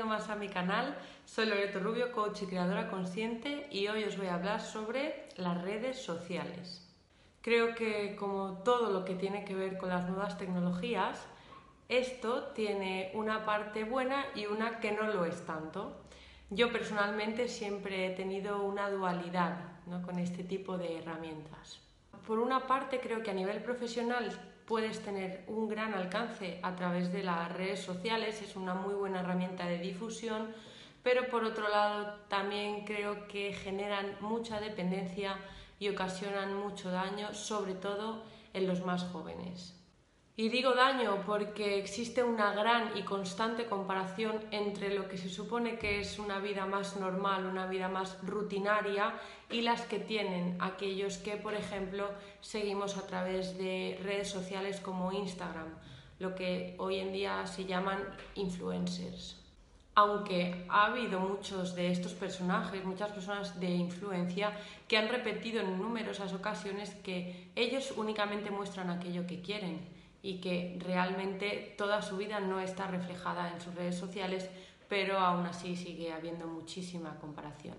Domingo más a mi canal. Soy Loreto Rubio, coach y creadora consciente y hoy os voy a hablar sobre las redes sociales. Creo que como todo lo que tiene que ver con las nuevas tecnologías, esto tiene una parte buena y una que no lo es tanto. Yo personalmente siempre he tenido una dualidad con este tipo de herramientas. Por una parte creo que a nivel profesional puedes tener un gran alcance a través de las redes sociales, es una muy buena herramienta de difusión, pero por otro lado también creo que generan mucha dependencia y ocasionan mucho daño, sobre todo en los más jóvenes. Y digo daño porque existe una gran y constante comparación entre lo que se supone que es una vida más normal, una vida más rutinaria y las que tienen aquellos que, por ejemplo, seguimos a través de redes sociales como Instagram, lo que hoy en día se llaman influencers. Aunque ha habido muchos de estos personajes, muchas personas de influencia, que han repetido en numerosas ocasiones que ellos únicamente muestran aquello que quieren y que realmente toda su vida no está reflejada en sus redes sociales, pero aún así sigue habiendo muchísima comparación.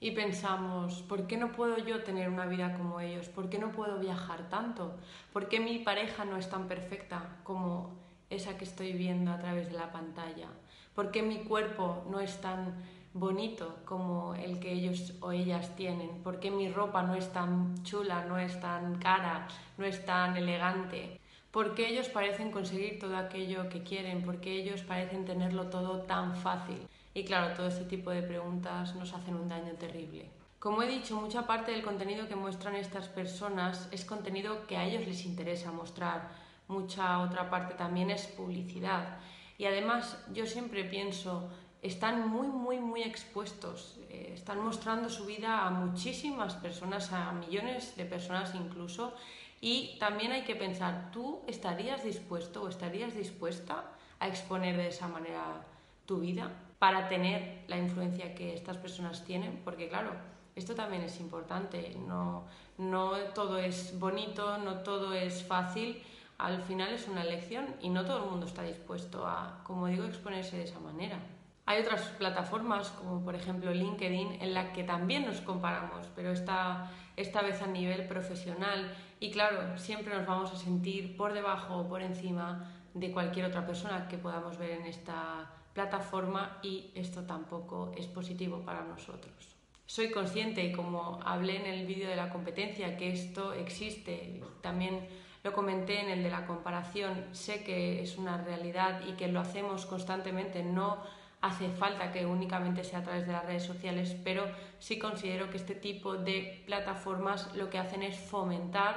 Y pensamos, ¿por qué no puedo yo tener una vida como ellos? ¿Por qué no puedo viajar tanto? ¿Por qué mi pareja no es tan perfecta como esa que estoy viendo a través de la pantalla? ¿Por qué mi cuerpo no es tan bonito como el que ellos o ellas tienen? ¿Por qué mi ropa no es tan chula, no es tan cara, no es tan elegante? Porque ellos parecen conseguir todo aquello que quieren, porque ellos parecen tenerlo todo tan fácil. Y claro, todo este tipo de preguntas nos hacen un daño terrible. Como he dicho, mucha parte del contenido que muestran estas personas es contenido que a ellos les interesa mostrar, mucha otra parte también es publicidad. Y además yo siempre pienso, están muy, muy, muy expuestos, eh, están mostrando su vida a muchísimas personas, a millones de personas incluso, y también hay que pensar, ¿tú estarías dispuesto o estarías dispuesta a exponer de esa manera tu vida para tener la influencia que estas personas tienen? Porque claro, esto también es importante, no, no todo es bonito, no todo es fácil, al final es una elección y no todo el mundo está dispuesto a, como digo, exponerse de esa manera. Hay otras plataformas, como por ejemplo LinkedIn, en la que también nos comparamos, pero esta, esta vez a nivel profesional. Y claro, siempre nos vamos a sentir por debajo o por encima de cualquier otra persona que podamos ver en esta plataforma y esto tampoco es positivo para nosotros. Soy consciente y como hablé en el vídeo de la competencia que esto existe, también lo comenté en el de la comparación, sé que es una realidad y que lo hacemos constantemente, no hace falta que únicamente sea a través de las redes sociales, pero sí considero que este tipo de plataformas lo que hacen es fomentar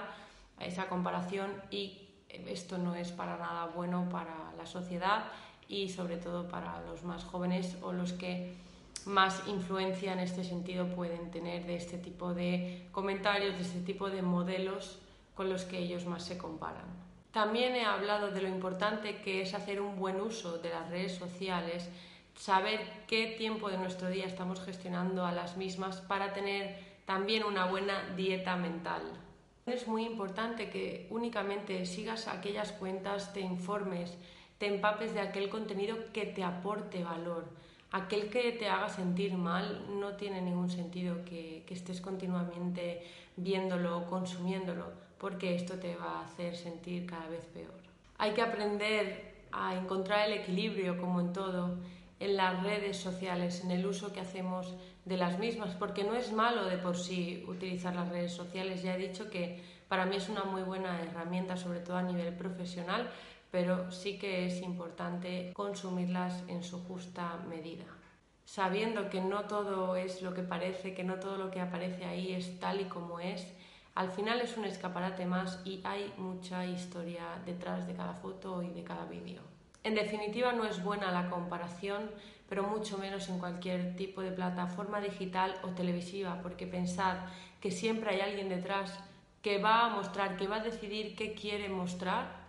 esa comparación y esto no es para nada bueno para la sociedad y sobre todo para los más jóvenes o los que más influencia en este sentido pueden tener de este tipo de comentarios, de este tipo de modelos con los que ellos más se comparan. También he hablado de lo importante que es hacer un buen uso de las redes sociales saber qué tiempo de nuestro día estamos gestionando a las mismas para tener también una buena dieta mental. Es muy importante que únicamente sigas aquellas cuentas, te informes, te empapes de aquel contenido que te aporte valor. Aquel que te haga sentir mal no tiene ningún sentido que, que estés continuamente viéndolo o consumiéndolo, porque esto te va a hacer sentir cada vez peor. Hay que aprender a encontrar el equilibrio como en todo en las redes sociales, en el uso que hacemos de las mismas, porque no es malo de por sí utilizar las redes sociales. Ya he dicho que para mí es una muy buena herramienta, sobre todo a nivel profesional, pero sí que es importante consumirlas en su justa medida. Sabiendo que no todo es lo que parece, que no todo lo que aparece ahí es tal y como es, al final es un escaparate más y hay mucha historia detrás de cada foto y de cada vídeo. En definitiva, no es buena la comparación, pero mucho menos en cualquier tipo de plataforma digital o televisiva, porque pensad que siempre hay alguien detrás que va a mostrar, que va a decidir qué quiere mostrar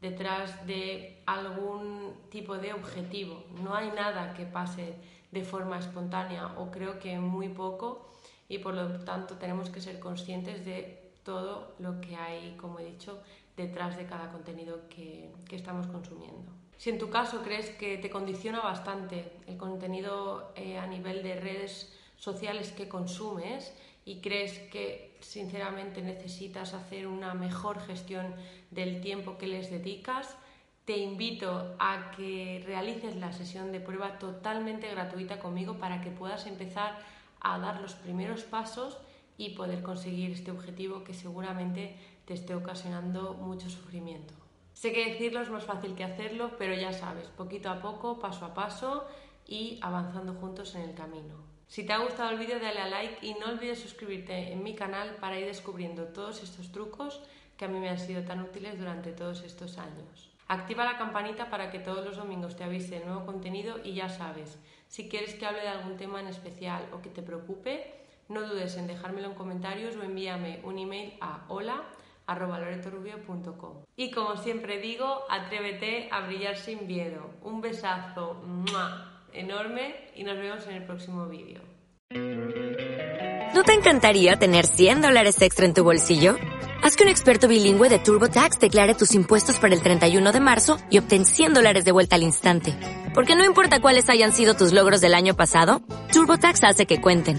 detrás de algún tipo de objetivo. No hay nada que pase de forma espontánea o creo que muy poco y por lo tanto tenemos que ser conscientes de todo lo que hay, como he dicho, detrás de cada contenido que, estamos consumiendo. Si en tu caso crees que te condiciona bastante el contenido eh, a nivel de redes sociales que consumes y crees que sinceramente necesitas hacer una mejor gestión del tiempo que les dedicas, te invito a que realices la sesión de prueba totalmente gratuita conmigo para que puedas empezar a dar los primeros pasos y poder conseguir este objetivo que seguramente te esté ocasionando mucho sufrimiento. Sé que decirlo es más fácil que hacerlo, pero ya sabes, poquito a poco, paso a paso y avanzando juntos en el camino. Si te ha gustado el vídeo dale a like y no olvides suscribirte en mi canal para ir descubriendo todos estos trucos que a mí me han sido tan útiles durante todos estos años. Activa la campanita para que todos los domingos te avise el nuevo contenido y ya sabes, si quieres que hable de algún tema en especial o que te preocupe, no dudes en dejármelo en comentarios o envíame un email a Y como siempre digo, atrévete a brillar sin miedo. Un besazo enorme y nos vemos en el próximo vídeo. ¿No te encantaría tener 100 dólares extra en tu bolsillo? Haz que un experto bilingüe de TurboTax declare tus impuestos para el 31 de marzo y obtén 100 dólares de vuelta al instante. Porque no importa cuáles hayan sido tus logros del año pasado, TurboTax hace que cuenten.